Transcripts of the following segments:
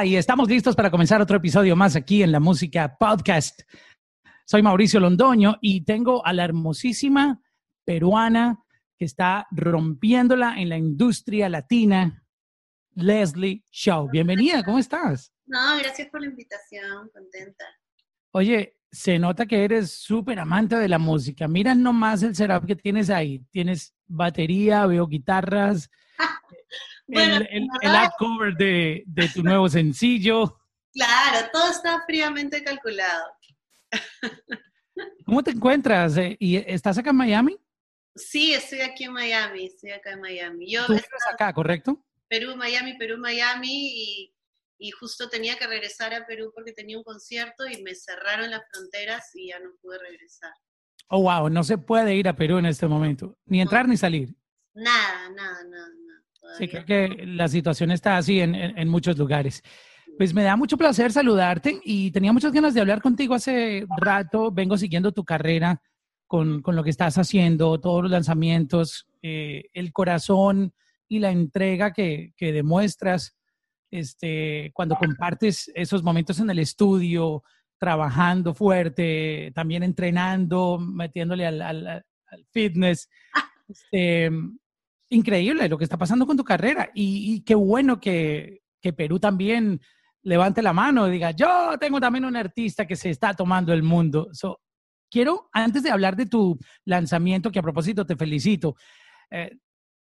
Y estamos listos para comenzar otro episodio más aquí en la Música Podcast. Soy Mauricio Londoño y tengo a la hermosísima peruana que está rompiéndola en la industria latina, Leslie Shaw. Bienvenida, ¿cómo estás? No, gracias por la invitación, contenta. Oye, se nota que eres súper amante de la música. Mira nomás el setup que tienes ahí. Tienes batería, veo guitarras, el, el, cover de, de tu nuevo sencillo. Claro, todo está fríamente calculado. ¿Cómo te encuentras? Eh, ¿Y estás acá en Miami? Sí, estoy aquí en Miami, estoy acá en Miami. Yo ¿Tú estás acá, correcto? Perú, Miami, Perú, Miami y, y, justo tenía que regresar a Perú porque tenía un concierto y me cerraron las fronteras y ya no pude regresar. Oh, wow, no se puede ir a Perú en este momento, ni entrar ni salir. Nada, nada, nada. Sí, creo que la situación está así en, en, muchos lugares. Pues me da mucho placer saludarte y tenía muchas ganas de hablar contigo hace rato. Vengo siguiendo tu carrera con, con lo que estás haciendo, todos los lanzamientos, eh, el corazón y la entrega que, que demuestras este, cuando compartes esos momentos en el estudio, trabajando fuerte, también entrenando, metiéndole al, al, al fitness. Este, increíble lo que está pasando con tu carrera y, qué bueno que, que, Perú también levante la mano y diga, yo tengo también un artista que se está tomando el mundo. quiero, antes de hablar de tu lanzamiento, que a propósito te felicito, eh,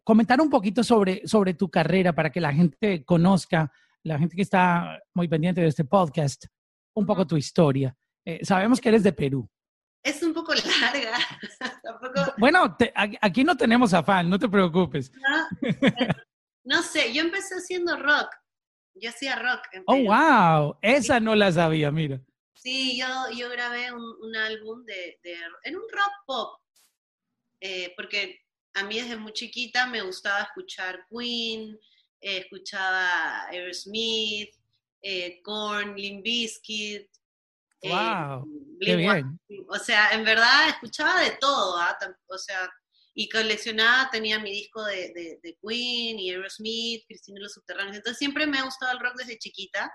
comentar un poquito sobre, sobre tu carrera para que la gente conozca, la gente que está muy pendiente de este podcast, un poco tu historia. Eh, sabemos que eres de Perú. Poco larga. Bueno, aquí no tenemos afán, no te preocupes. No, sé, yo empecé haciendo rock. Yo hacía rock. oh, wow, esa no la sabía, mira. Sí, yo, yo grabé un, álbum de, en un rock pop, eh, porque a mí desde muy chiquita me gustaba escuchar Queen, eh, escuchaba Aerosmith, eh, Korn, Limp Bizkit, Wow, qué bien. O sea, en verdad escuchaba de todo, ¿ah? o sea, y coleccionaba, tenía mi disco de, de, Queen y Aerosmith, Cristina y los Subterráneos. Entonces siempre me ha gustado el rock desde chiquita.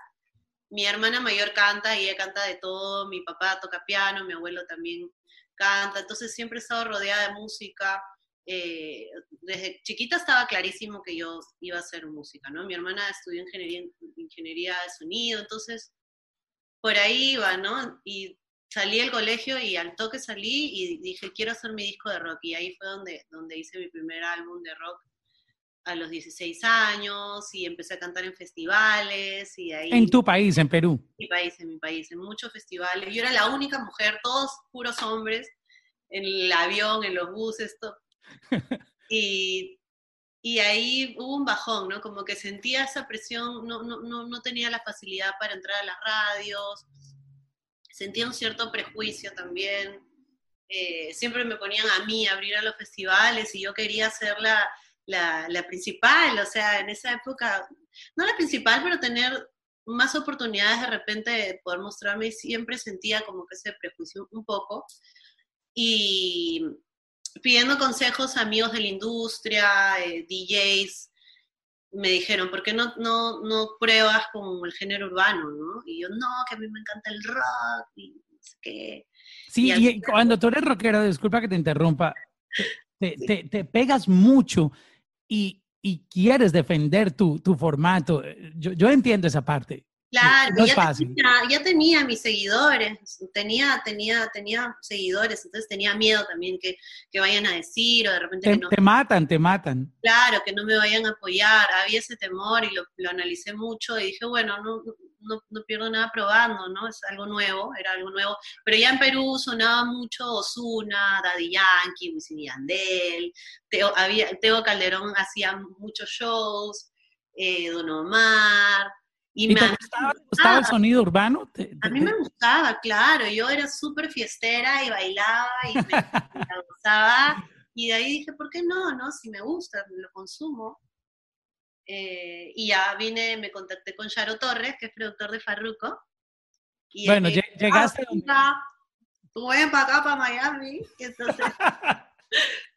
Mi hermana mayor canta y ella canta de todo, mi papá toca piano, mi abuelo también canta, entonces siempre he estado rodeada de música. Eh, desde chiquita estaba clarísimo que yo iba a hacer música, ¿no? Mi hermana estudió ingeniería, ingeniería de sonido, entonces por ahí iba, ¿no? Y salí del colegio y al toque salí y dije, quiero hacer mi disco de rock. Y ahí fue donde, donde hice mi primer álbum de rock a los 16 años y empecé a cantar en festivales y ahí... En tu país, en Perú. En mi país, en mi país, en muchos festivales. Yo era la única mujer, todos puros hombres, en el avión, en los buses, todo. y y ahí hubo un bajón, ¿no? Como que sentía esa presión, no, no, no, no tenía la facilidad para entrar a las radios, sentía un cierto prejuicio también. Eh, siempre me ponían a mí a abrir a los festivales y yo quería ser la, la, la, principal, o sea, en esa época, no la principal, pero tener más oportunidades de repente de poder mostrarme y siempre sentía como que ese prejuicio un poco. Y, pidiendo consejos a amigos de la industria, eh, DJs, me dijeron, ¿por qué no, no, no pruebas con el género urbano? ¿no? Y yo, no, que a mí me encanta el rock y no sé qué. Sí, y, cuando tú eres rockero, disculpa que te interrumpa, te, te, te pegas mucho y, y, quieres defender tu, tu formato. Yo, yo entiendo esa parte. Claro, ya, Tenía, mis seguidores, tenía, tenía, tenía seguidores, entonces tenía miedo también que, que vayan a decir o de repente te, no. Te matan, te matan. Claro, que no me vayan a apoyar, había ese temor y lo, lo analicé mucho y dije, bueno, no, no, no, pierdo nada probando, ¿no? Es algo nuevo, era algo nuevo. Pero ya en Perú sonaba mucho Osuna, Daddy Yankee, Wisin Yandel, Teo, había, Teo Calderón hacía muchos shows, eh, Don Omar, y, me te gustaba, el sonido urbano? a mí me gustaba, claro. Yo era súper fiestera y bailaba y me, gustaba. Y de ahí dije, ¿por qué no? no? Si me gusta, lo consumo. Eh, y ya vine, me contacté con Charo Torres, que es productor de Farruko. Y bueno, llegaste. Ah, tú ven para acá, para Miami. Entonces,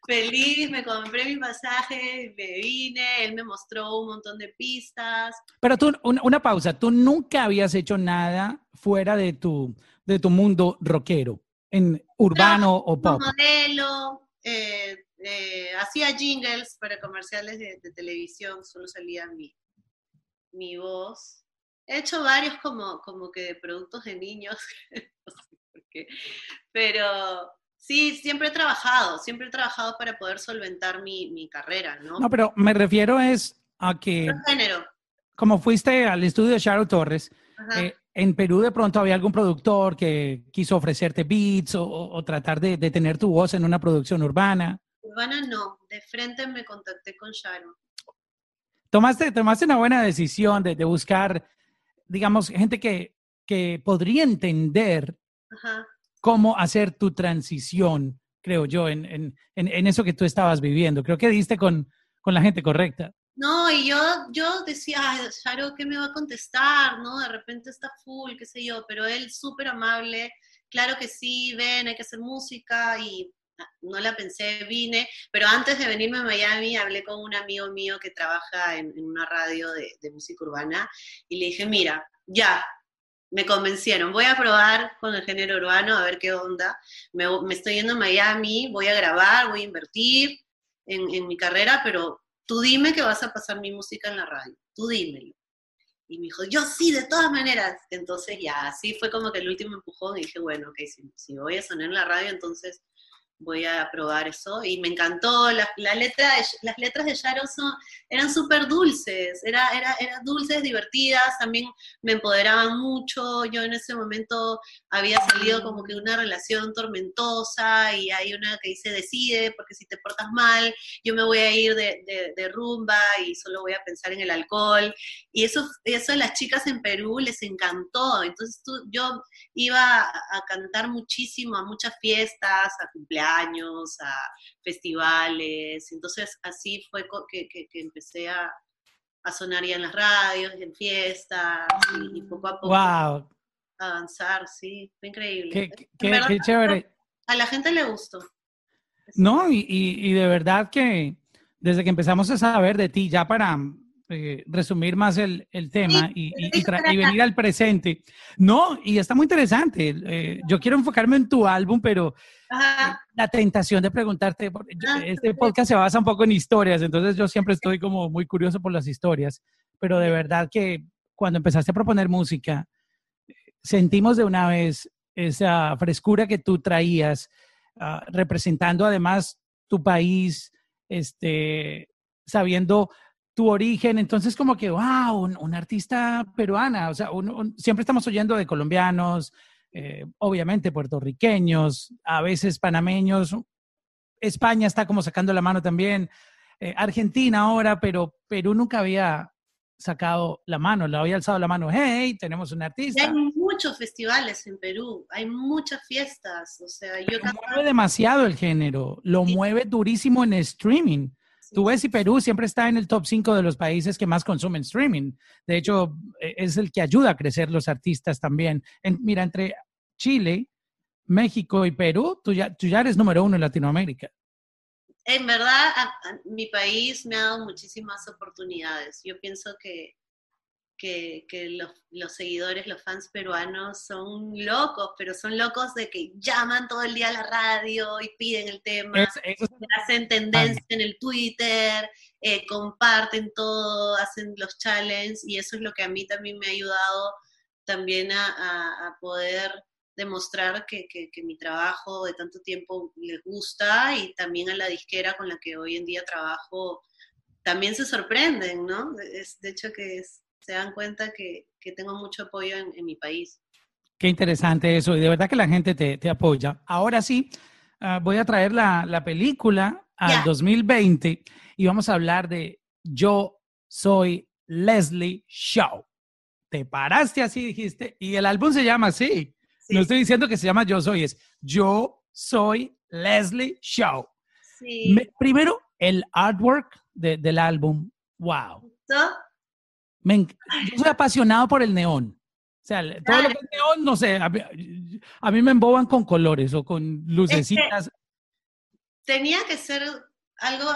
feliz, me compré mi pasaje, me vine, él me mostró un montón de pistas. Pero tú, una, pausa, tú nunca habías hecho nada fuera de tu, de tu mundo rockero, en urbano o pop. modelo, eh, eh, hacía jingles para comerciales de, televisión, solo salía mi, mi voz. He hecho varios como, como que de productos de niños, no sé por qué, pero Sí, siempre he trabajado, siempre he trabajado para poder solventar mi, carrera, ¿no? No, pero me refiero es a que... género. Como fuiste al estudio de Sharon Torres, eh, en Perú de pronto había algún productor que quiso ofrecerte beats o, tratar de, tener tu voz en una producción urbana. Urbana no, de frente me contacté con Sharon. Tomaste, tomaste una buena decisión de, buscar, digamos, gente que, que podría entender Ajá cómo hacer tu transición, creo yo, en, en, en, eso que tú estabas viviendo. Creo que diste con, con la gente correcta. No, y yo, yo decía, ay, Sharo, ¿qué me va a contestar? ¿No? De repente está full, qué sé yo, pero él súper amable, claro que sí, ven, hay que hacer música y no la pensé, vine, pero antes de venirme a Miami hablé con un amigo mío que trabaja en, en una radio de, de, música urbana y le dije, mira, ya, me convencieron, voy a probar con el género urbano a ver qué onda. Me, estoy yendo a Miami, voy a grabar, voy a invertir en, mi carrera, pero tú dime que vas a pasar mi música en la radio, tú dímelo. Y me dijo, yo sí, de todas maneras. Entonces ya, así fue como que el último empujón y dije, bueno, ok, si, si voy a sonar en la radio, entonces voy a probar eso. Y me encantó, la, la letra, las letras de Sharon eran súper dulces, era, era, eran dulces, divertidas, también me empoderaban mucho. Yo en ese momento había salido como que una relación tormentosa y hay una que dice decide, porque si te portas mal, yo me voy a ir de, de, rumba y solo voy a pensar en el alcohol. Y eso, eso a las chicas en Perú les encantó. Entonces tú, yo iba a cantar muchísimo a muchas fiestas, a cumpleaños años, a festivales. Entonces así fue que, empecé a, sonar ya en las radios, en fiestas, y, poco a poco avanzar, sí, fue increíble. Qué, chévere. A la gente le gustó. No, y, y, de verdad que desde que empezamos a saber de ti, ya para eh, resumir más el, el tema y, y, venir al presente. No, y está muy interesante. Eh, yo quiero enfocarme en tu álbum, pero la tentación de preguntarte, ah, este podcast se basa un poco en historias, entonces yo siempre estoy como muy curioso por las historias, pero de verdad que cuando empezaste a proponer música, sentimos de una vez esa frescura que tú traías, ah, representando además tu país, este, sabiendo tu origen, entonces como que, wow, un, artista peruana, o sea, siempre estamos oyendo de colombianos, eh, obviamente puertorriqueños, a veces panameños, España está como sacando la mano también, eh, Argentina ahora, pero Perú nunca había sacado la mano, le había alzado la mano, hey, tenemos un artista. Hay muchos festivales en Perú, hay muchas fiestas, o sea, yo... mueve demasiado el género, lo mueve durísimo en streaming. Tú ves y Perú siempre está en el top 5 de los países que más consumen streaming. De hecho, e, es el que ayuda a crecer los artistas también. mira, entre Chile, México y Perú, tú ya, tú ya eres número uno en Latinoamérica. En verdad, mi país me ha dado muchísimas oportunidades. Yo pienso que que, los, seguidores, los fans peruanos son locos, pero son locos de que llaman todo el día a la radio y piden el tema, hacen tendencia en el Twitter, eh, comparten todo, hacen los challenges y eso es lo que a mí también me ha ayudado también a, poder demostrar que, mi trabajo de tanto tiempo les gusta y también a la disquera con la que hoy en día trabajo también se sorprenden, ¿no? Es, de hecho que es, se dan cuenta que, tengo mucho apoyo en, mi país. Qué interesante eso, y de verdad que la gente te, apoya. Ahora sí, ah, voy a traer la, película al 2020 y vamos a hablar de Yo soy Leslie Shaw. Te paraste así, dijiste, y el álbum se llama así. No estoy diciendo que se llama Yo soy, es Yo soy Leslie Shaw. primero, el artwork del álbum. Wow yo soy apasionado por el neón. O sea, todo lo que es neón, no sé, a mí, me emboban con colores o con lucecitas. tenía que ser algo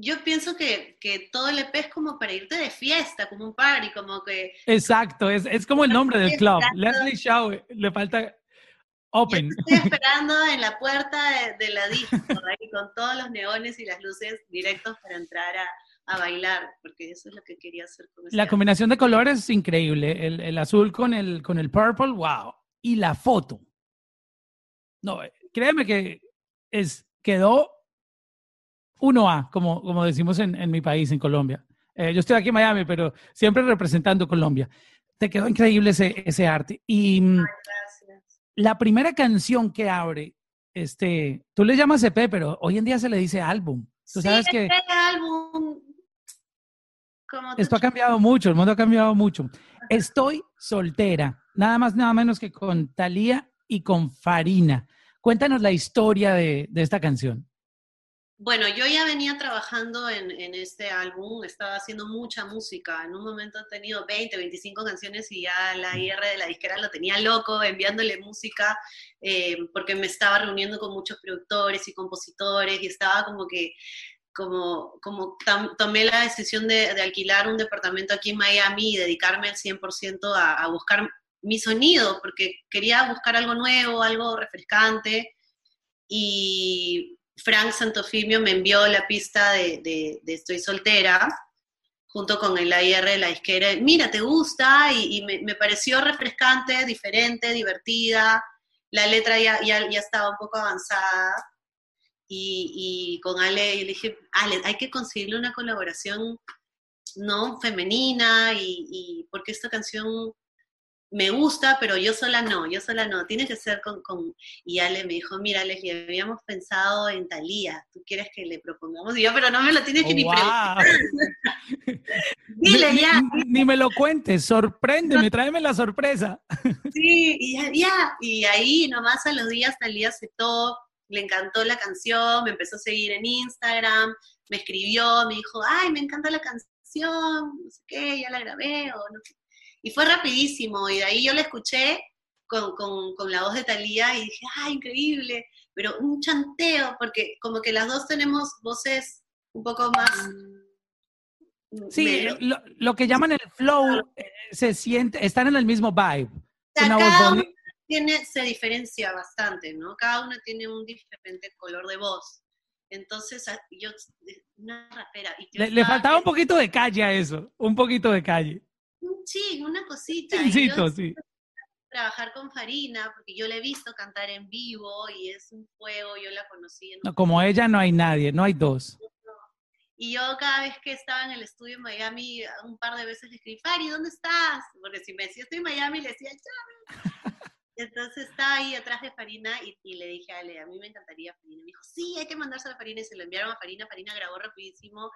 yo pienso que, que, todo el EP es como para irte de fiesta, como un party, como que... Exacto, es, es como el nombre del club. Leslie Shaw, le falta open. estoy esperando en la puerta de, la disco, ahí, con todos los neones y las luces directos para entrar a, a bailar, porque eso es lo que quería hacer con La combinación de colores es increíble, el, el, azul con el, con el purple, wow. Y la foto. No, créeme que es, quedó 1A, como, como decimos en, en mi país, en Colombia. Eh, yo estoy aquí en Miami, pero siempre representando Colombia. Te quedó increíble ese, ese arte. Y mm, la primera canción que abre, este, tú le llamas EP, pero hoy en día se le dice álbum. Tú sabes sí, que álbum. Esto ha cambiado mucho, el mundo ha cambiado mucho. Estoy soltera, nada más, nada menos que con Talía y con Farina. Cuéntanos la historia de, de esta canción. Bueno, yo ya venía trabajando en, este álbum, estaba haciendo mucha música. En un momento he tenido 20, 25 canciones y ya la IR de la disquera lo tenía loco enviándole música eh, porque me estaba reuniendo con muchos productores y compositores y estaba como que, como, como tomé la decisión de, alquilar un departamento aquí en Miami y dedicarme al 100% a, a buscar mi sonido porque quería buscar algo nuevo, algo refrescante. Y Frank Santofimio me envió la pista de, Estoy soltera, junto con el AIR de la disquera. Mira, ¿te gusta? Y, me, pareció refrescante, diferente, divertida. La letra ya, ya, estaba un poco avanzada. Y, con Ale le dije, Ale, hay que conseguirle una colaboración no femenina y, y porque esta canción me gusta, pero yo sola no, yo sola no, tiene que ser con, con... Y Ale me dijo, mira, Leslie, habíamos pensado en Talía, ¿tú quieres que le propongamos? Y yo, pero no me lo tienes que ni preguntar. Dile ya. Ni, me lo cuentes, sorpréndeme, tráeme la sorpresa. sí, y ya, ya, y ahí nomás a los días Talía aceptó, le encantó la canción, me empezó a seguir en Instagram, me escribió, me dijo, ay, me encanta la canción, no sé qué, ya la grabé, o no sé y fue rapidísimo, y de ahí yo la escuché con, con, la voz de Talía y dije, ¡ay, increíble! Pero un chanteo, porque como que las dos tenemos voces un poco más... Sí, lo, que llaman el flow eh, se siente, están en el mismo vibe. Tiene, se diferencia bastante, ¿no? Cada uno tiene un diferente color de voz. Entonces, yo, una rapera. le, le, faltaba un poquito de calle a eso, un poquito de calle sí, una cosita. sí. Trabajar con Farina, porque yo la he visto cantar en vivo y es un fuego, yo la conocí. En como ella no hay nadie, no hay dos. Y yo cada vez que estaba en el estudio en Miami, un par de veces le escribí, Fari, ¿dónde estás? Porque si me decía estoy en Miami, le decía, chávez. Entonces estaba ahí atrás de Farina y, le dije a Ale, a mí me encantaría Farina. Me dijo, sí, hay que mandarse a Farina y se lo enviaron a Farina. Farina grabó rapidísimo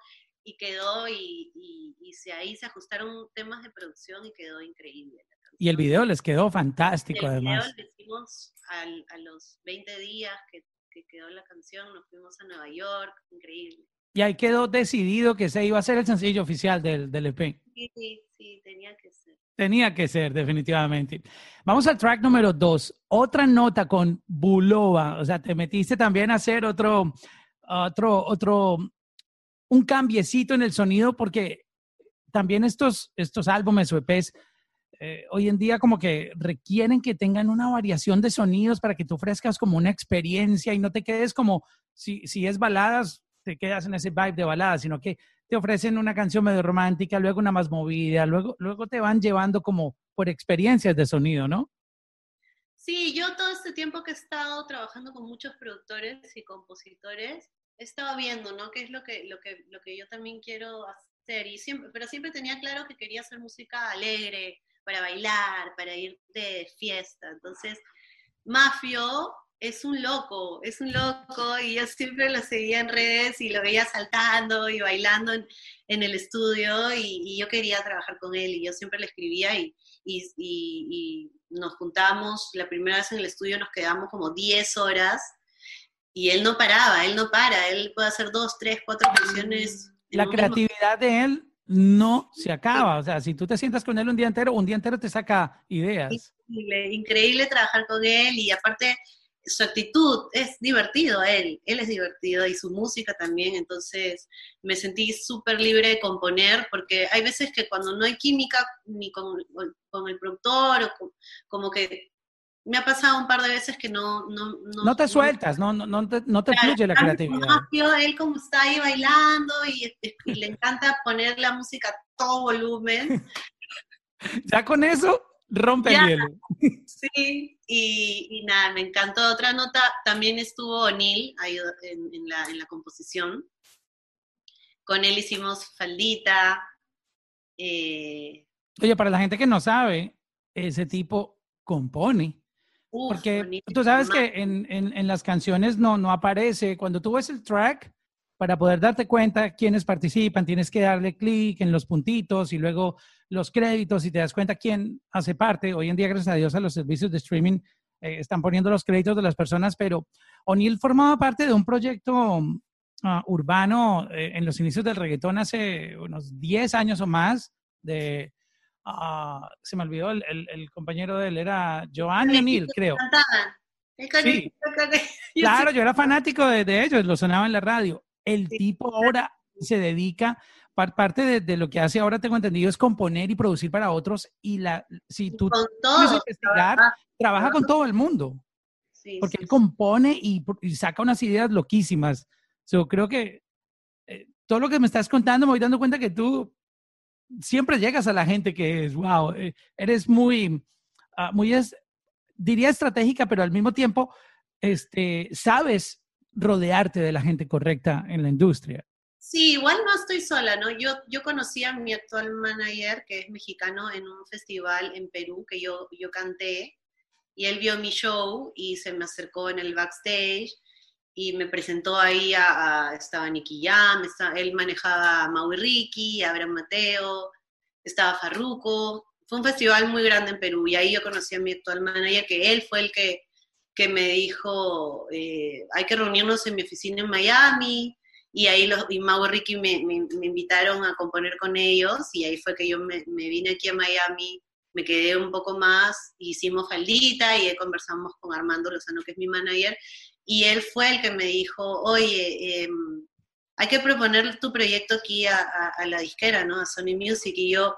y quedó y, y, ahí se ajustaron temas de producción y quedó increíble. Y el video les quedó fantástico el además. Video lo hicimos a los 20 días que, que, quedó la canción, nos fuimos a Nueva York, increíble. Y ahí quedó decidido que se iba a ser el sencillo oficial del, del EP. Sí, sí, sí, tenía que ser. Tenía que ser, definitivamente. Vamos al track número dos. Otra nota con Bulova. O sea, te metiste también a hacer otro, otro, otro un cambiecito en el sonido porque también estos, estos álbumes o EPs eh, hoy en día como que requieren que tengan una variación de sonidos para que tú ofrezcas como una experiencia y no te quedes como, si, si es baladas, te quedas en ese vibe de baladas, sino que te ofrecen una canción medio romántica, luego una más movida, luego, luego te van llevando como por experiencias de sonido, ¿no? Sí, yo todo este tiempo que he estado trabajando con muchos productores y compositores, he estado viendo, ¿no? ¿Qué es lo que, lo que, lo que yo también quiero hacer? Y siempre, pero siempre tenía claro que quería hacer música alegre, para bailar, para ir de fiesta. Entonces, Mafio es un loco, es un loco, y yo siempre lo seguía en redes y lo veía saltando y bailando en, en el estudio, y, y, yo quería trabajar con él, y yo siempre le escribía, y, y, y, nos juntamos, la primera vez en el estudio nos quedamos como 10 horas, y él no paraba, él no para, él puede hacer dos, tres, cuatro canciones. La creatividad de él no se acaba, o sea, si tú te sientas con él un día entero, un día entero te saca ideas. Increíble, increíble trabajar con él y aparte su actitud es divertido él, él es divertido y su música también, entonces me sentí súper libre de componer porque hay veces que cuando no hay química ni con, el productor o como que me ha pasado un par de veces que no... No, no, te sueltas, no, no, no te, no te fluye la creatividad. él como está ahí bailando y, le encanta poner la música a todo volumen. ya con eso rompe el hielo. Sí, y, nada, me encantó. Otra nota, también estuvo O'Neill ahí en, la, en la composición. Con él hicimos Faldita. Eh, Oye, para la gente que no sabe, ese tipo compone. Porque tú sabes que en, en, las canciones no, no aparece, cuando tú ves el track, para poder darte cuenta quiénes participan, tienes que darle clic en los puntitos y luego los créditos y te das cuenta quién hace parte. Hoy en día, gracias a Dios, a los servicios de streaming eh, están poniendo los créditos de las personas, pero O'Neill formaba parte de un proyecto ah, urbano eh, en los inicios del reggaetón hace unos 10 años o más de Ah, se me olvidó, el, el, compañero de él era Giovanni O'Neill, creo. Sí. Claro, yo era fanático de, de, ellos, lo sonaba en la radio. El tipo ahora se dedica, parte de, de, lo que hace ahora, tengo entendido, es componer y producir para otros. Y la, si tú investigar, trabaja, con todo el mundo. porque él compone y, y, saca unas ideas loquísimas. Yo creo que eh, todo lo que me estás contando, me voy dando cuenta que tú siempre llegas a la gente que es, wow, eh, eres muy, ah, muy, es, diría estratégica, pero al mismo tiempo, este, sabes rodearte de la gente correcta en la industria. Sí, igual no estoy sola, ¿no? Yo, yo conocí a mi actual manager, que es mexicano, en un festival en Perú que yo, yo canté, y él vio mi show y se me acercó en el backstage y me presentó ahí a, estaba Nicky Jam, él manejaba a Maui Ricky, Abraham Mateo, estaba Farruko, fue un festival muy grande en Perú y ahí yo conocí a mi actual manager, que él fue el que, que me dijo, eh, hay que reunirnos en mi oficina en Miami, y ahí los, y Mau y Ricky me, me, invitaron a componer con ellos, y ahí fue que yo me, vine aquí a Miami, me quedé un poco más, hicimos faldita y conversamos con Armando Lozano, que es mi manager, y él fue el que me dijo, oye, em, hay que proponer tu proyecto aquí a, la disquera, ¿no? A Sony Music. Y yo,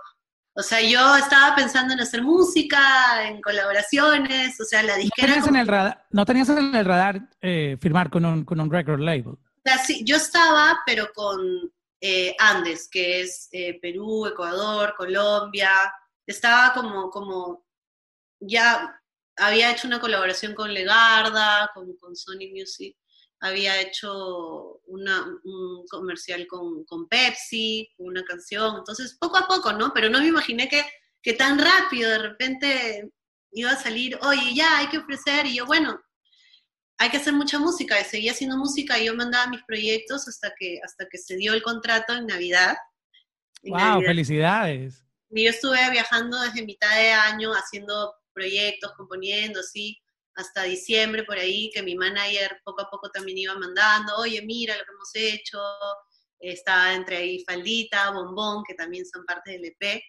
o sea, yo estaba pensando en hacer música, en colaboraciones, o sea, la disquera... ¿No tenías, en, el radar, ¿no tenías en el radar eh, firmar con un, con un record label? O sea, sí, yo estaba, pero con eh, Andes, que es eh, Perú, Ecuador, Colombia. Estaba como, como ya había hecho una colaboración con Legarda, con, con Sony Music, había hecho una, un comercial con, con, Pepsi, una canción, entonces poco a poco, ¿no? Pero no me imaginé que, que tan rápido de repente iba a salir, oye, ya hay que ofrecer, y yo, bueno, hay que hacer mucha música, y seguía haciendo música, y yo mandaba mis proyectos hasta que, hasta que se dio el contrato en Navidad. ¡Wow! ¡Felicidades! Y yo estuve viajando desde mitad de año haciendo proyectos, componiendo, sí, hasta diciembre por ahí, que mi manager poco a poco también iba mandando, oye, mira lo que hemos hecho, estaba entre ahí Faldita, Bombón, que también son parte del EP,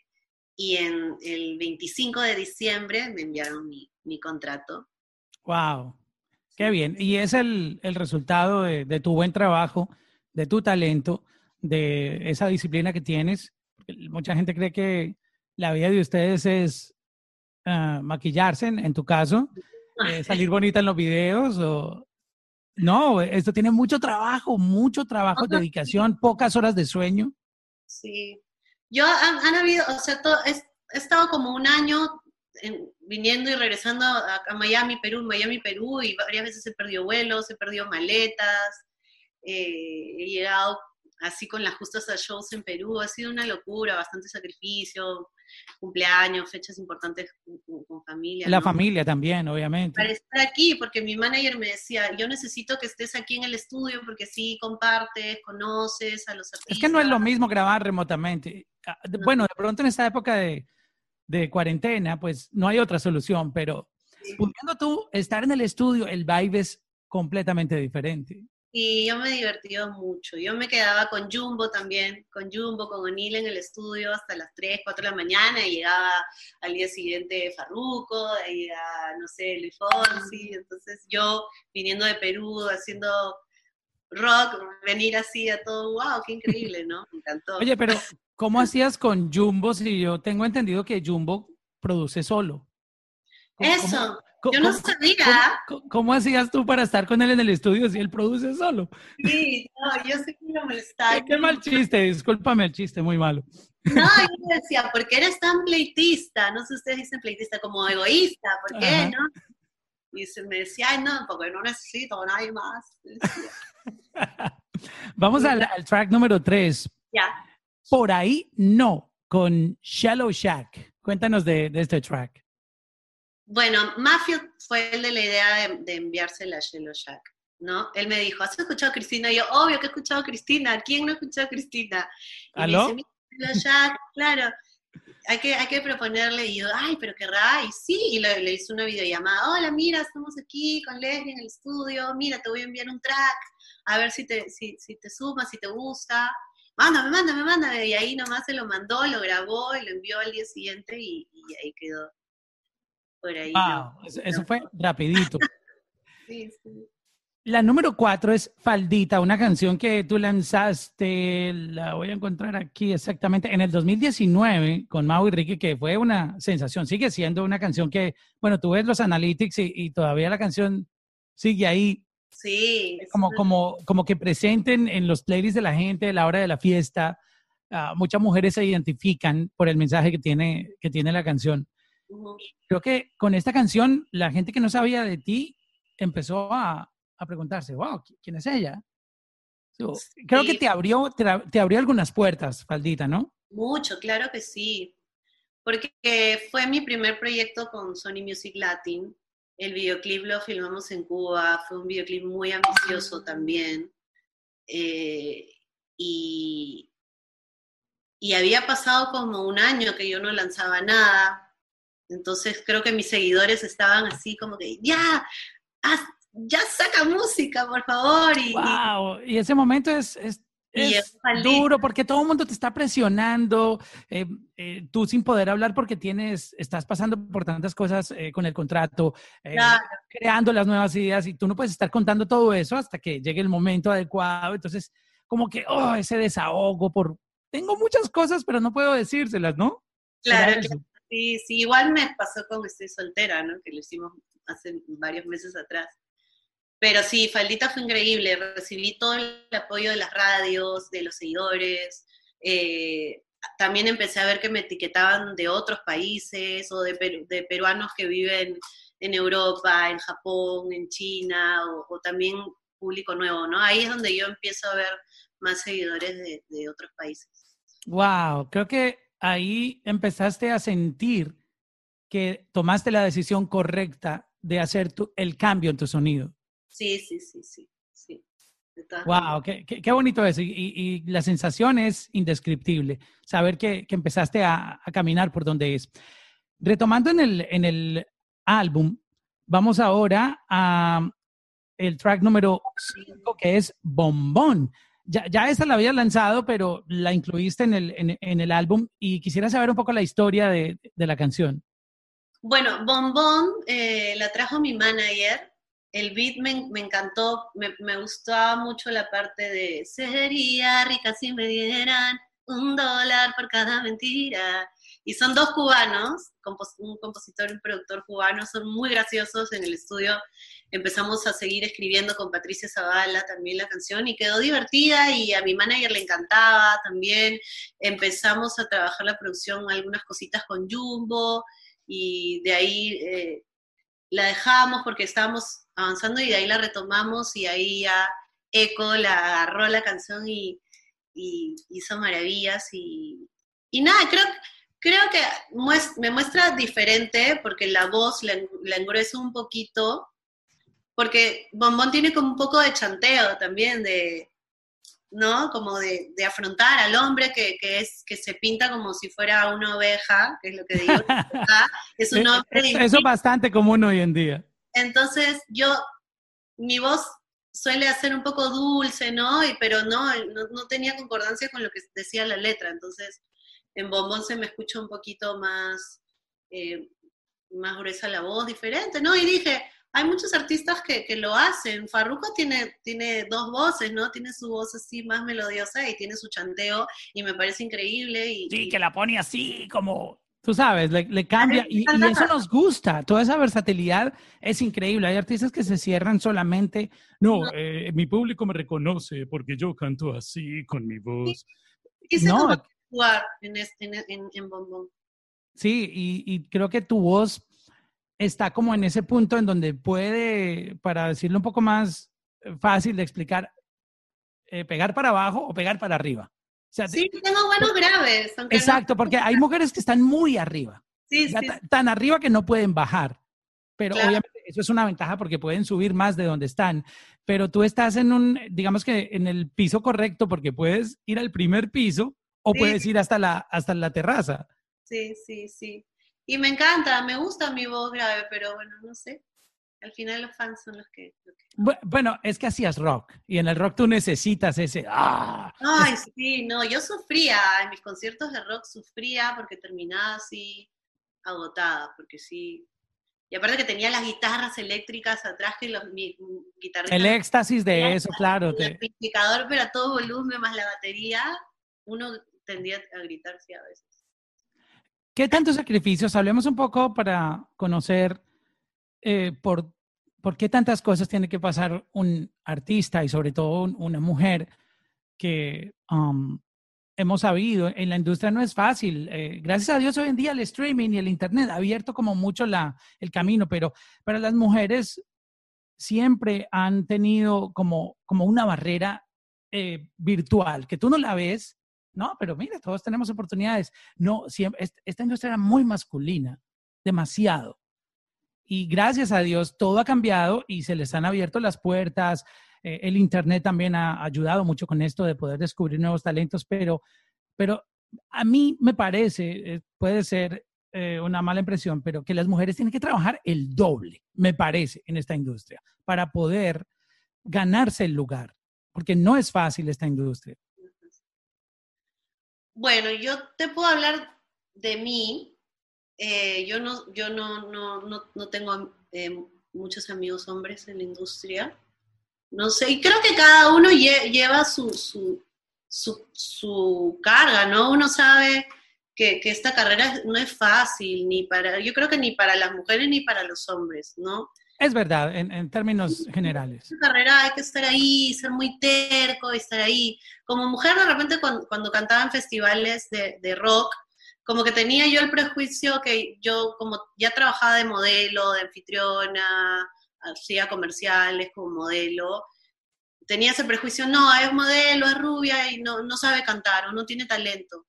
y en el 25 de diciembre me enviaron mi, mi contrato. ¡Wow! ¡Qué bien! Y es el, el resultado de, de, tu buen trabajo, de tu talento, de esa disciplina que tienes. Mucha gente cree que la vida de ustedes es Ah, maquillarse, en, tu caso, eh, salir bonita en los videos o... No, esto tiene mucho trabajo, mucho trabajo, dedicación, pocas horas de sueño. Sí. Yo han, habido, o sea, he, estado como un año viniendo y regresando a, Miami, Perú, Miami, Perú, y varias veces he perdido vuelos, he perdido maletas, eh, he llegado así con las justas a shows en Perú, ha sido una locura, bastante sacrificio, cumpleaños, fechas importantes con, familia. La familia también, obviamente. Para estar aquí, porque mi manager me decía, yo necesito que estés aquí en el estudio porque sí compartes, conoces a los artistas. Es que no es lo mismo grabar remotamente. Ah, bueno, de pronto en esta época de, de cuarentena, pues no hay otra solución, pero pudiendo tú estar en el estudio, el vibe es completamente diferente. Y yo me divertí mucho. Yo me quedaba con Jumbo también, con Jumbo, con O'Neill en el estudio hasta las 3, 4 de la mañana y llegaba al día siguiente Farruco, de ahí a, no sé, Luis Fonsi. Entonces yo viniendo de Perú, haciendo rock, venir así a todo, wow, qué increíble, ¿no? Me encantó. Oye, pero ¿cómo hacías con Jumbo si yo tengo entendido que Jumbo produce solo? Eso, yo no sabía. ¿cómo, hacías tú para estar con él en el estudio si él produce solo? Sí, no, yo sé que me está. Qué, mal chiste, discúlpame el chiste, muy malo. No, yo decía, ¿por qué eres tan pleitista? No sé si ustedes dicen pleitista como egoísta, ¿por qué, no? Y se me decía, ay, no, porque no necesito a nadie más. Vamos al, track número 3. Ya. Por ahí no, con Shallow Shack. Cuéntanos de, de este track. Bueno, Mafio fue el de la idea de, enviársela a Shallow Shack. ¿no? Él me dijo, ¿has escuchado a Cristina? Y yo, obvio que he escuchado a Cristina. ¿Quién no ha escuchado a Cristina? Y ¿Aló? me dice, Shack, claro. Hay que, hay que proponerle, y yo, ay, pero qué y sí, y le, le hice una videollamada, hola, mira, estamos aquí con Leslie en el estudio, mira, te voy a enviar un track, a ver si te, si, si te sumas, si te gusta, mándame, mándame, mándame. Y ahí nomás se lo mandó, lo grabó y lo envió al día siguiente y, ahí quedó. Por ahí. eso, fue rapidito. sí, sí. La número cuatro es Faldita, una canción que tú lanzaste, la voy a encontrar aquí exactamente, en el 2019 con Mau y Ricky, que fue una sensación, sigue siendo una canción que, bueno, tú ves los analytics y todavía la canción sigue ahí Sí. Como, como, como que presenten en los playlists de la gente a la hora de la fiesta. Ah, muchas mujeres se identifican por el mensaje que tiene, que tiene la canción. Creo que con esta canción, la gente que no sabía de ti empezó a, a preguntarse, wow, ¿quién es ella? Creo que te abrió, te, te, abrió algunas puertas, Faldita, ¿no? Mucho, claro que sí. Porque fue mi primer proyecto con Sony Music Latin el videoclip lo filmamos en Cuba, fue un videoclip muy ambicioso también. Eh, y, y había pasado como un año que yo no lanzaba nada. Entonces creo que mis seguidores estaban así como que, ya, ya saca música, por favor. Y, wow. y ese momento es, es es duro porque todo el mundo te está presionando, eh, eh, tú sin poder hablar porque tienes, estás pasando por tantas cosas eh, con el contrato, creando las nuevas ideas y tú no puedes estar contando todo eso hasta que llegue el momento adecuado. Entonces, como que, oh, ese desahogo por, tengo muchas cosas, pero no puedo decírselas, ¿no? Claro, sí, sí, igual me pasó con Estoy soltera, ¿no? Que lo hicimos hace varios meses atrás. Pero sí, Faldita fue increíble, recibí todo el apoyo de las radios, de los seguidores, eh, también empecé a ver que me etiquetaban de otros países o de, de peruanos que viven en Europa, en Japón, en China, o, también público nuevo, ¿no? Ahí es donde yo empiezo a ver más seguidores de, de otros países. Wow, creo que ahí empezaste a sentir que tomaste la decisión correcta de hacer tu, el cambio en tu sonido. Sí, sí, sí, sí. sí. Wow, qué, qué, bonito eso. Y, y, la sensación es indescriptible. Saber que, que empezaste a, a, caminar por donde es. Retomando en el, en el álbum, vamos ahora a el track número 5, que es Bombón. Ya, ya esa la habías lanzado, pero la incluiste en el, en, en el álbum y quisiera saber un poco la historia de, de la canción. Bueno, Bombón eh, la trajo mi manager el beat me, encantó, me, me, gustaba mucho la parte de sería rica si me dieran un dólar por cada mentira. Y son dos cubanos, un compositor y un productor cubano, son muy graciosos en el estudio. Empezamos a seguir escribiendo con Patricia Zavala también la canción y quedó divertida y a mi manager le encantaba también. Empezamos a trabajar la producción, algunas cositas con Jumbo y de ahí eh, la dejamos porque estábamos avanzando y de ahí la retomamos y ahí ya Eco la agarró la canción y, hizo maravillas y, nada, creo, creo que me muestra diferente porque la voz la, engruesa un poquito, porque Bombón tiene como un poco de chanteo también, de, ¿no? Como de, afrontar al hombre que, es, que se pinta como si fuera una oveja, que es lo que digo. es un hombre. Eso es bastante común hoy en día. Entonces yo, mi voz suele hacer un poco dulce, ¿no? Y, pero no, no, tenía concordancia con lo que decía la letra, entonces en Bombón se me escucha un poquito más, eh, más gruesa la voz, diferente, ¿no? Y dije, hay muchos artistas que, que, lo hacen. Farruko tiene, tiene dos voces, ¿no? Tiene su voz así más melodiosa y tiene su chanteo y me parece increíble. Y, sí, que la pone así como Tú sabes, le, cambia y, eso nos gusta. Toda esa versatilidad es increíble. Hay artistas que se cierran solamente, no, eh, mi público me reconoce porque yo canto así con mi voz. no. jugar en, en, en, bombón. Sí, y, creo que tu voz está como en ese punto en donde puede, para decirlo un poco más fácil de explicar, eh, pegar para abajo o pegar para arriba sí, tengo buenos graves. Exacto, porque hay mujeres que están muy arriba. Sí, sí. Tan arriba que no pueden bajar. Pero obviamente eso es una ventaja porque pueden subir más de donde están. Pero tú estás en un, digamos que en el piso correcto porque puedes ir al primer piso o puedes ir hasta la, hasta la terraza. Sí, sí, sí. Y me encanta, me gusta mi voz grave, pero bueno, no sé. Al final los fans son los que, Bueno, es que hacías rock y en el rock tú necesitas ese... ¡ah! Ay, sí, no, yo sufría, en mis conciertos de rock sufría porque terminaba así agotada, porque sí... Y aparte que tenía las guitarras eléctricas atrás que los mi, guitarristas... El éxtasis de eso, claro. El amplificador, pero a todo volumen más la batería, uno tendría a gritarse a veces. ¿Qué tantos sacrificios? Hablemos un poco para conocer eh, por, por qué tantas cosas tiene que pasar un artista y sobre todo una mujer que um, hemos sabido en la industria no es fácil. Eh, gracias a Dios hoy en día el streaming y el internet ha abierto como mucho la, el camino, pero para las mujeres siempre han tenido como, como una barrera eh, virtual, que tú no la ves, no, pero mira, todos tenemos oportunidades. No, siempre, esta industria era muy masculina, demasiado. Y gracias a Dios todo ha cambiado y se les han abierto las puertas. Eh, el Internet también ha ayudado mucho con esto de poder descubrir nuevos talentos, pero, pero a mí me parece, eh, puede ser eh, una mala impresión, pero que las mujeres tienen que trabajar el doble, me parece, en esta industria, para poder ganarse el lugar, porque no es fácil esta industria. Bueno, yo te puedo hablar de mí, eh, yo no, yo no, no, no, no tengo eh, muchos amigos hombres en la industria. No sé, y creo que cada uno lleva su, su, su, carga, ¿no? Uno sabe que, que, esta carrera no es fácil, ni para, yo creo que ni para las mujeres ni para los hombres, ¿no? Es verdad, en, en términos generales. Esta carrera hay que estar ahí, ser muy terco, estar ahí. Como mujer, de repente, cuando, cuando cantaba en festivales de, de rock, como que tenía yo el prejuicio que yo como ya trabajaba de modelo, de anfitriona, hacía comerciales como modelo, tenía ese prejuicio, no, es modelo, es rubia y no, no sabe cantar o no tiene talento.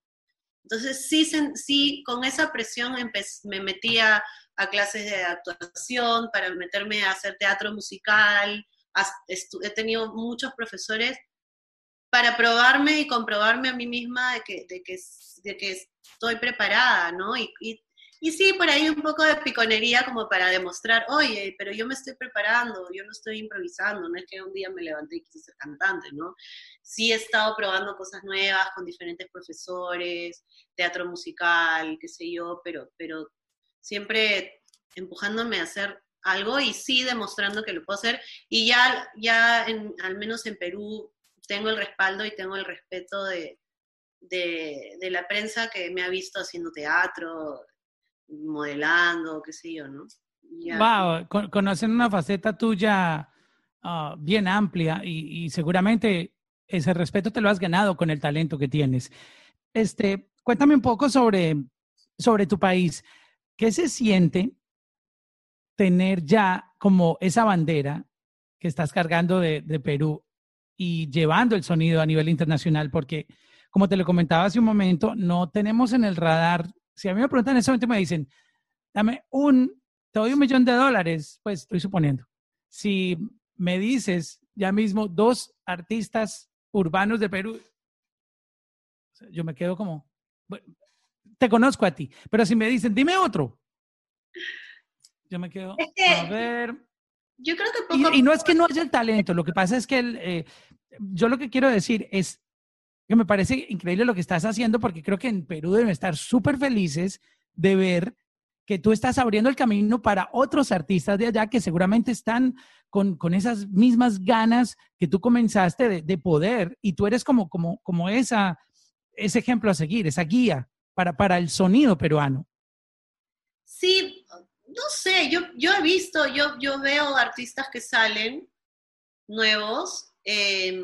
Entonces sí, sí con esa presión me metía a clases de actuación para meterme a hacer teatro musical, he tenido muchos profesores para probarme y comprobarme a mí misma de que, de que, de que estoy preparada, ¿no? Y, y, sí, por ahí un poco de piconería como para demostrar, oye, pero yo me estoy preparando, yo no estoy improvisando, no es que un día me levanté y quise ser cantante, ¿no? Sí he estado probando cosas nuevas con diferentes profesores, teatro musical, qué sé yo, pero, pero siempre empujándome a hacer algo y sí demostrando que lo puedo hacer. Y ya, ya en, al menos en Perú tengo el respaldo y tengo el respeto de, de, la prensa que me ha visto haciendo teatro, modelando, qué sé yo, ¿no? Wow, conocen una faceta tuya ah, bien amplia y, seguramente ese respeto te lo has ganado con el talento que tienes. Este, cuéntame un poco sobre, sobre tu país. ¿Qué se siente tener ya como esa bandera que estás cargando de, Perú y llevando el sonido a nivel internacional? Porque como te lo comentaba hace un momento, no tenemos en el radar. Si a mí me preguntan en ese momento, me dicen, dame un, te doy un millón de dólares, pues estoy suponiendo. Si me dices ya mismo dos artistas urbanos de Perú, yo me quedo como, te conozco a ti, pero si me dicen, dime otro, yo me quedo, a ver, yo creo que poco y, y, no es que no haya el talento, lo que pasa es que el, eh, yo lo que quiero decir es que me parece increíble lo que estás haciendo porque creo que en Perú deben estar súper felices de ver que tú estás abriendo el camino para otros artistas de allá que seguramente están con, con esas mismas ganas que tú comenzaste de, de, poder y tú eres como, como, como esa, ese ejemplo a seguir, esa guía para, para el sonido peruano. Sí, no sé, yo, yo he visto, yo, yo veo artistas que salen nuevos eh,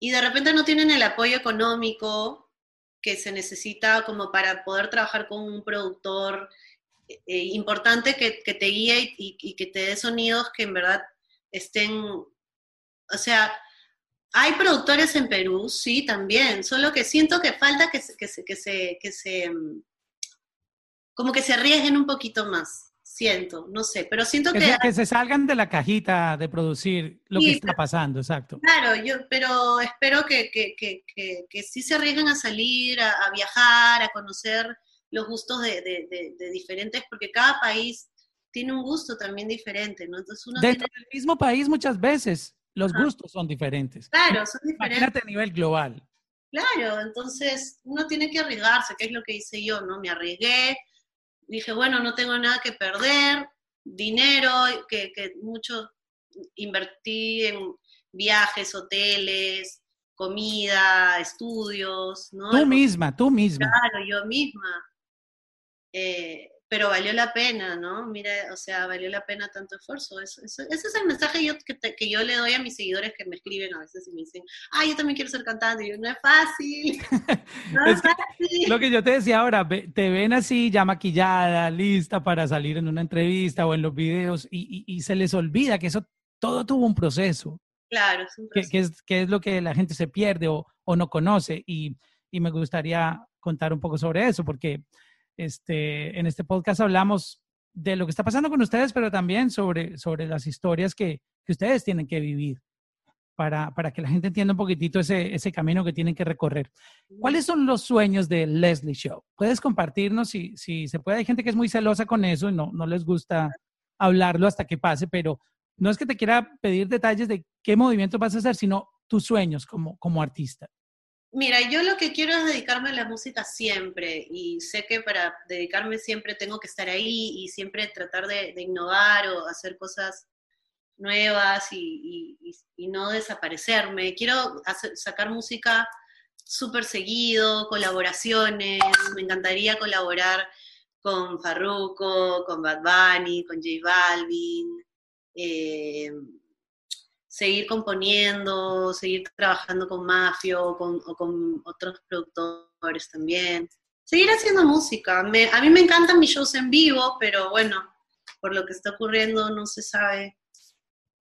y de repente no tienen el apoyo económico que se necesita como para poder trabajar con un productor eh, importante que, que, te guíe y, y, que te dé sonidos que en verdad estén, o sea, hay productores en Perú, sí, también, solo que siento que falta que, que, se, que, se, que se, como que se arriesguen un poquito más siento, no sé, pero siento que... Que, que se salgan de la cajita de producir lo sí, que está pasando, exacto. Claro, yo, pero espero que, que, que, que sí se arriesguen a salir, a, a, viajar, a conocer los gustos de, de, de, de, diferentes, porque cada país tiene un gusto también diferente, ¿no? Entonces uno Dentro tiene... del mismo país muchas veces los gustos son diferentes. Claro, son diferentes. Imagínate a nivel global. Claro, entonces uno tiene que arriesgarse, que es lo que hice yo, ¿no? Me arriesgué, dije, bueno, no tengo nada que perder, dinero, que, que mucho invertí en viajes, hoteles, comida, estudios, ¿no? Tú misma, tú misma. Claro, yo misma. Eh, pero valió la pena, ¿no? Mira, o sea, valió la pena tanto esfuerzo. Eso, eso, ese es el mensaje yo, que, te, que, yo le doy a mis seguidores que me escriben a veces y me dicen, ah, yo también quiero ser cantante. Y yo, no es fácil. No es, es fácil. Lo que yo te decía ahora, te ven así ya maquillada, lista para salir en una entrevista o en los videos y, y, y se les olvida que eso todo tuvo un proceso. Claro, es un proceso. Que, que, es, que es lo que la gente se pierde o, o no conoce. Y, y me gustaría contar un poco sobre eso porque este, en este podcast hablamos de lo que está pasando con ustedes, pero también sobre, sobre las historias que, que ustedes tienen que vivir para, para, que la gente entienda un poquitito ese, ese camino que tienen que recorrer. ¿Cuáles son los sueños de Leslie Show? ¿Puedes compartirnos si, si se puede? Hay gente que es muy celosa con eso y no, no les gusta hablarlo hasta que pase, pero no es que te quiera pedir detalles de qué movimiento vas a hacer, sino tus sueños como, como artista. Mira, yo lo que quiero es dedicarme a la música siempre y sé que para dedicarme siempre tengo que estar ahí y siempre tratar de, innovar o hacer cosas nuevas y, no desaparecerme. Quiero sacar música súper seguido, colaboraciones, me encantaría colaborar con Farruko, con Bad Bunny, con J Balvin. Eh, seguir componiendo, seguir trabajando con Mafio o con, o con otros productores también. Seguir haciendo música. Me, a mí me encantan mis shows en vivo, pero bueno, por lo que está ocurriendo no se sabe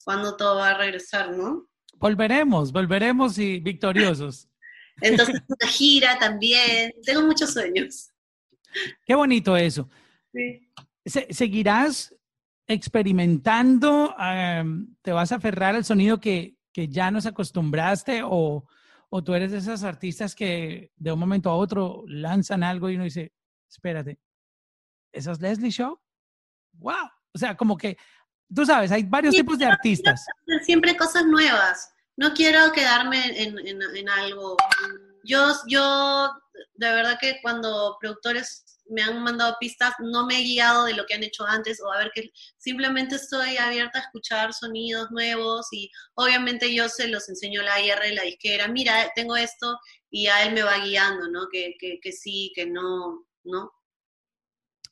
cuándo todo va a regresar, ¿no? Volveremos, volveremos y victoriosos. Entonces, una gira también. Tengo muchos sueños. Qué bonito eso. Sí. Se, ¿Seguirás experimentando, um, te vas a aferrar al sonido que, que ya nos acostumbraste o, o, tú eres de esas artistas que de un momento a otro lanzan algo y uno dice, espérate, ¿eso es Leslie Show? ¡Wow! O sea, como que, tú sabes, hay varios sí, tipos de artistas. Siempre cosas nuevas. No quiero quedarme en, en, en algo. Yo, yo, de verdad que cuando productores me han mandado pistas, no me he guiado de lo que han hecho antes o a ver que simplemente estoy abierta a escuchar sonidos nuevos y obviamente yo se los enseño la IR, la disquera, mira, tengo esto y a él me va guiando, ¿no? Que, que, que sí, que no, ¿no?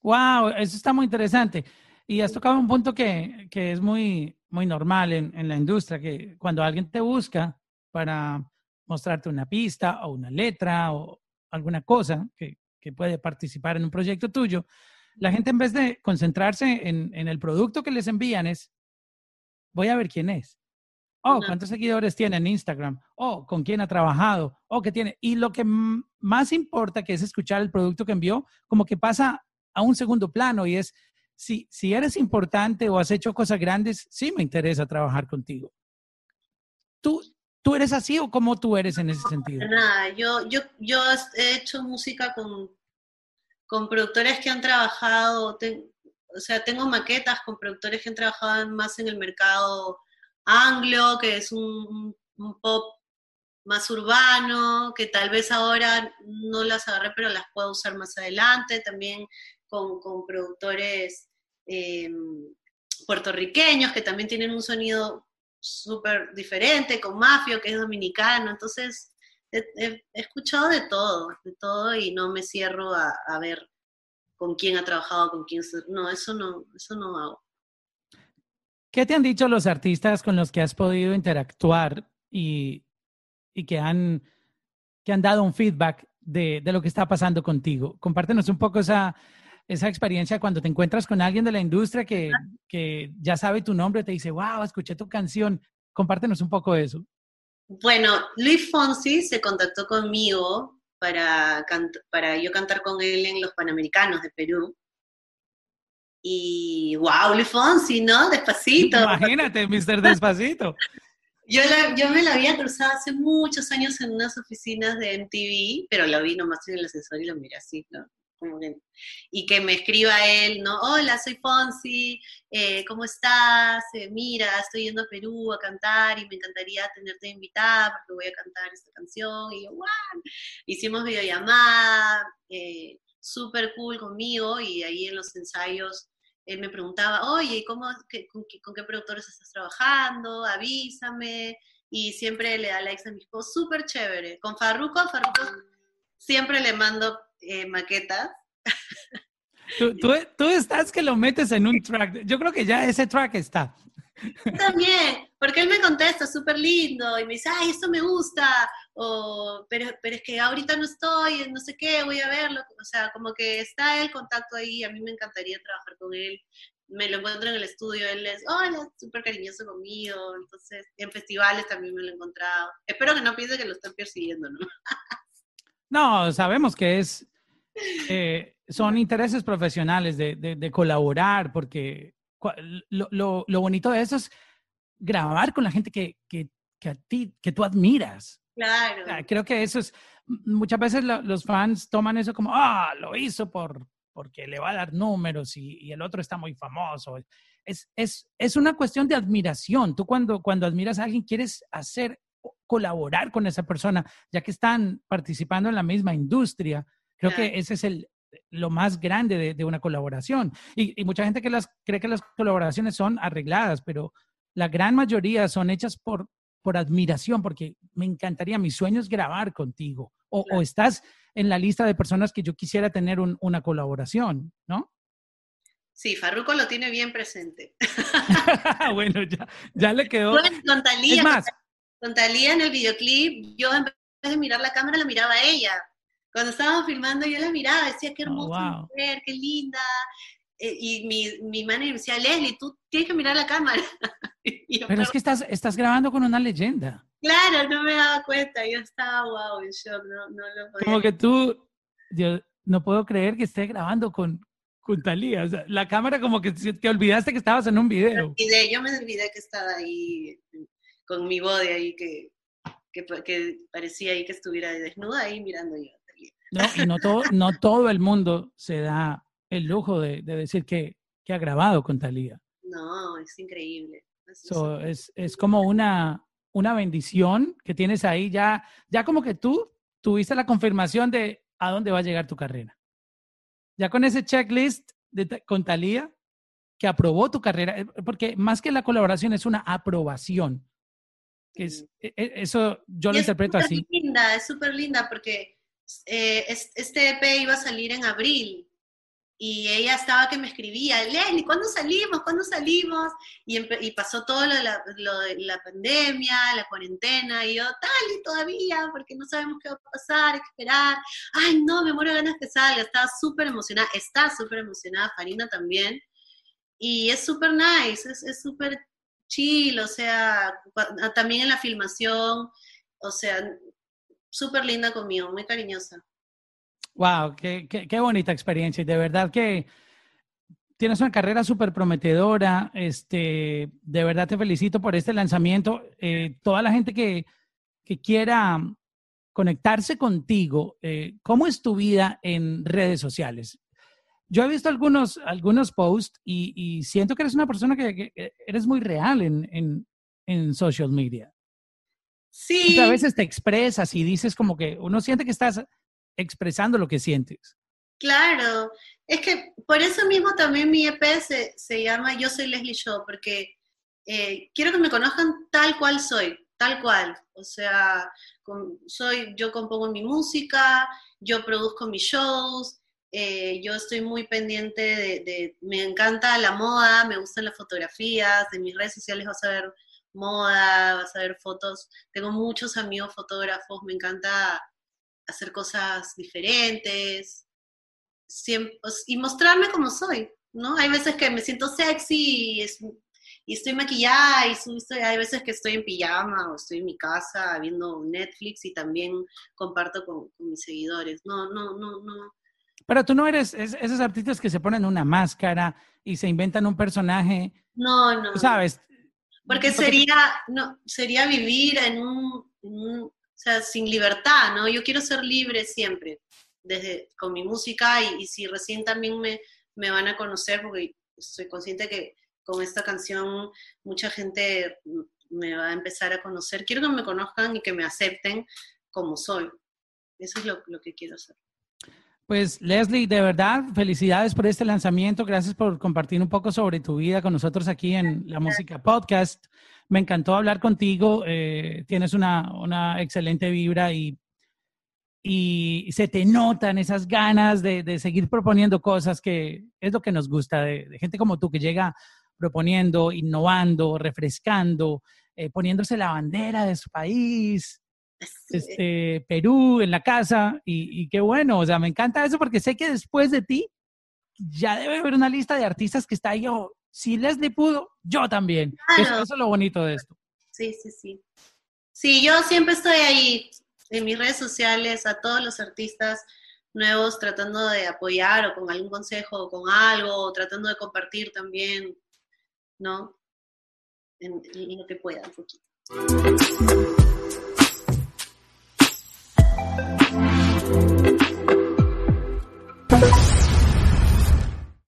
Wow, eso está muy interesante. Y has tocado un punto que, que es muy, muy normal en, en la industria, que cuando alguien te busca para mostrarte una pista o una letra o alguna cosa que, que puede participar en un proyecto tuyo, la gente en vez de concentrarse en, en el producto que les envían es, voy a ver quién es. Oh, ¿cuántos seguidores tiene en Instagram? Oh, ¿con quién ha trabajado? Oh, ¿qué tiene? Y lo que más importa, que es escuchar el producto que envió, como que pasa a un segundo plano y es, si, si eres importante o has hecho cosas grandes, sí me interesa trabajar contigo. ¿Tú, ¿Tú eres así o cómo tú eres en ese sentido? Nada, yo, yo, yo he hecho música con, con productores que han trabajado, o sea, tengo maquetas con productores que han trabajado más en el mercado anglo, que es un, pop más urbano, que tal vez ahora no las agarré, pero las puedo usar más adelante, también con, productores em, puertorriqueños que también tienen un sonido súper diferente, con Mafio, que es dominicano, entonces he, escuchado de todo, de todo y no me cierro a, ver con quién ha trabajado, con quién... No, eso no, eso no hago. ¿Qué te han dicho los artistas con los que has podido interactuar y, y que, han, que han dado un feedback de, de, lo que está pasando contigo? Compártenos un poco esa, esa experiencia cuando te encuentras con alguien de la industria que, que ya sabe tu nombre, te dice, wow, escuché tu canción. Compártenos un poco de eso. Bueno, Luis Fonsi se contactó conmigo para, para yo cantar con él en los Panamericanos de Perú. Y wow, Luis Fonsi, ¿no? Despacito. Imagínate, Mr. Despacito. yo, yo me la había cruzado hace muchos años en unas oficinas de MTV, pero la vi nomás en el ascensor y lo miré así, ¿no? Y que me escriba él, ¿no? Hola, soy Fonsi, eh, ¿cómo estás? Eh, mira, estoy yendo a Perú a cantar y me encantaría tenerte invitada porque voy a cantar esta canción. Y yo, ¡wow! Hicimos videollamada, eh, súper cool conmigo y ahí en los ensayos él me preguntaba, oye, ¿cómo, con, qué productores estás trabajando? Avísame. Y siempre le da likes a mi esposo, súper chévere. Con Farruko, Farruko siempre le mando eh, maquetas. Tú, tú, estás que lo metes en un track. Yo creo que ya ese track está. También, porque él me contesta súper lindo y me dice, ay, esto me gusta, o, pero, pero es que ahorita no estoy, no sé qué, voy a verlo. O sea, como que está el contacto ahí, a mí me encantaría trabajar con él. Me lo encuentro en el estudio, él es, hola, súper cariñoso conmigo. Entonces, en festivales también me lo he encontrado. Espero que no piense que lo están persiguiendo, ¿no? No, sabemos que es, eh, son intereses profesionales de, de, colaborar, porque lo, lo, lo, bonito de eso es grabar con la gente que, que, que a ti, que tú admiras. Claro. Creo que eso es, muchas veces los fans toman eso como, ah, lo hizo por, porque le va a dar números y, y el otro está muy famoso. Es, es, es, una cuestión de admiración. Tú cuando, cuando admiras a alguien quieres hacer colaborar con esa persona, ya que están participando en la misma industria. Creo que ese es el, lo más grande de, una colaboración. Y, mucha gente que las, cree que las colaboraciones son arregladas, pero la gran mayoría son hechas por, por admiración, porque me encantaría, mi sueño es grabar contigo. O, o estás en la lista de personas que yo quisiera tener una colaboración, ¿no? Sí, Farruko lo tiene bien presente. bueno, ya, ya le quedó. Bueno, con Talía, más, con Talía en el videoclip, yo en vez de mirar la cámara, la miraba a ella. Cuando estábamos filmando, yo la miraba, decía, qué oh, hermosa mujer, qué linda. Eh, y mi, mi manager me decía, Leslie, tú tienes que mirar la cámara. Pero es que estás, estás grabando con una leyenda. Claro, no me daba cuenta, yo estaba wow, en shock, no, no lo podía. Como que tú, yo no puedo creer que esté grabando con, con Talía. O sea, la cámara como que te olvidaste que estabas en un video. Yo me olvidé que estaba ahí con mi body ahí que, que, parecía ahí que estuviera desnuda ahí mirando yo. No, y no todo, no todo el mundo se da el lujo de, decir que, que, ha grabado con Talía. No, es increíble. Es, es, como una, una bendición que tienes ahí ya, ya como que tú tuviste la confirmación de a dónde va a llegar tu carrera. Ya con ese checklist de, con Talía que aprobó tu carrera, eh, porque más que la colaboración es una aprobación. Es, e, e, eso yo lo interpreto así. Es linda, es súper linda porque eh, este EP iba a salir en abril y ella estaba que me escribía, Leslie, ¿cuándo salimos? ¿Cuándo salimos? Y, y pasó todo lo de, la, pandemia, la cuarentena, y yo, tal, y todavía, porque no sabemos qué va a pasar, hay que esperar. Ay, no, me muero de ganas que salga. Estaba súper emocionada, está súper emocionada, Farina también. Y es súper nice, es súper chill, o sea, también en la filmación, o sea, súper linda conmigo, muy cariñosa. Wow, qué, qué, bonita experiencia y de verdad que tienes una carrera súper prometedora. Este, de verdad te felicito por este lanzamiento. Eh, toda la gente que, que quiera conectarse contigo, eh, ¿cómo es tu vida en redes sociales? yo he visto algunos, algunos posts y, siento que eres una persona que, eres muy real en, en, en, social media. Sí. a veces te expresas y dices como que uno siente que estás expresando lo que sientes. Claro, es que por eso mismo también mi EP se, se llama Yo soy Leslie Show, porque eh, quiero que me conozcan tal cual soy, tal cual. O sea, soy, yo compongo mi música, yo produzco mis shows, eh, yo estoy muy pendiente de, me encanta la moda, me gustan las fotografías, en mis redes sociales vas a ver moda, vas a ver fotos, tengo muchos amigos fotógrafos, me encanta hacer cosas diferentes y mostrarme como soy, ¿no? Hay veces que me siento sexy y, estoy maquillada y hay veces que estoy en pijama o estoy en mi casa viendo Netflix y también comparto con, con mis seguidores. No, no, no, no pero tú no eres esos artistas que se ponen una máscara y se inventan un personaje. No, no. ¿Sabes? Porque sería, no, sería vivir en un, o sea, sin libertad, ¿no? Yo quiero ser libre siempre, desde con mi música y, si recién también me, me van a conocer, porque estoy consciente que con esta canción mucha gente me va a empezar a conocer. Quiero que me conozcan y que me acepten como soy. Eso es lo, lo que quiero hacer. Pues Leslie, de verdad, felicidades por este lanzamiento. Gracias por compartir un poco sobre tu vida con nosotros aquí en La Música Podcast. Me encantó hablar contigo. Eh, tienes una, excelente vibra y, y se te notan esas ganas de, seguir proponiendo cosas que es lo que nos gusta de, gente como tú que llega proponiendo, innovando, refrescando, eh, poniéndose la bandera de su país, este, Perú en la casa y, qué bueno, o sea, me encanta eso porque sé que después de ti ya debe haber una lista de artistas que está yo, si Leslie pudo, yo también. Eso, es lo bonito de esto. Sí, sí, sí. Sí, yo siempre estoy ahí en mis redes sociales a todos los artistas nuevos tratando de apoyar o con algún consejo o con algo, o tratando de compartir también, ¿no? En, en lo que pueda un poquito.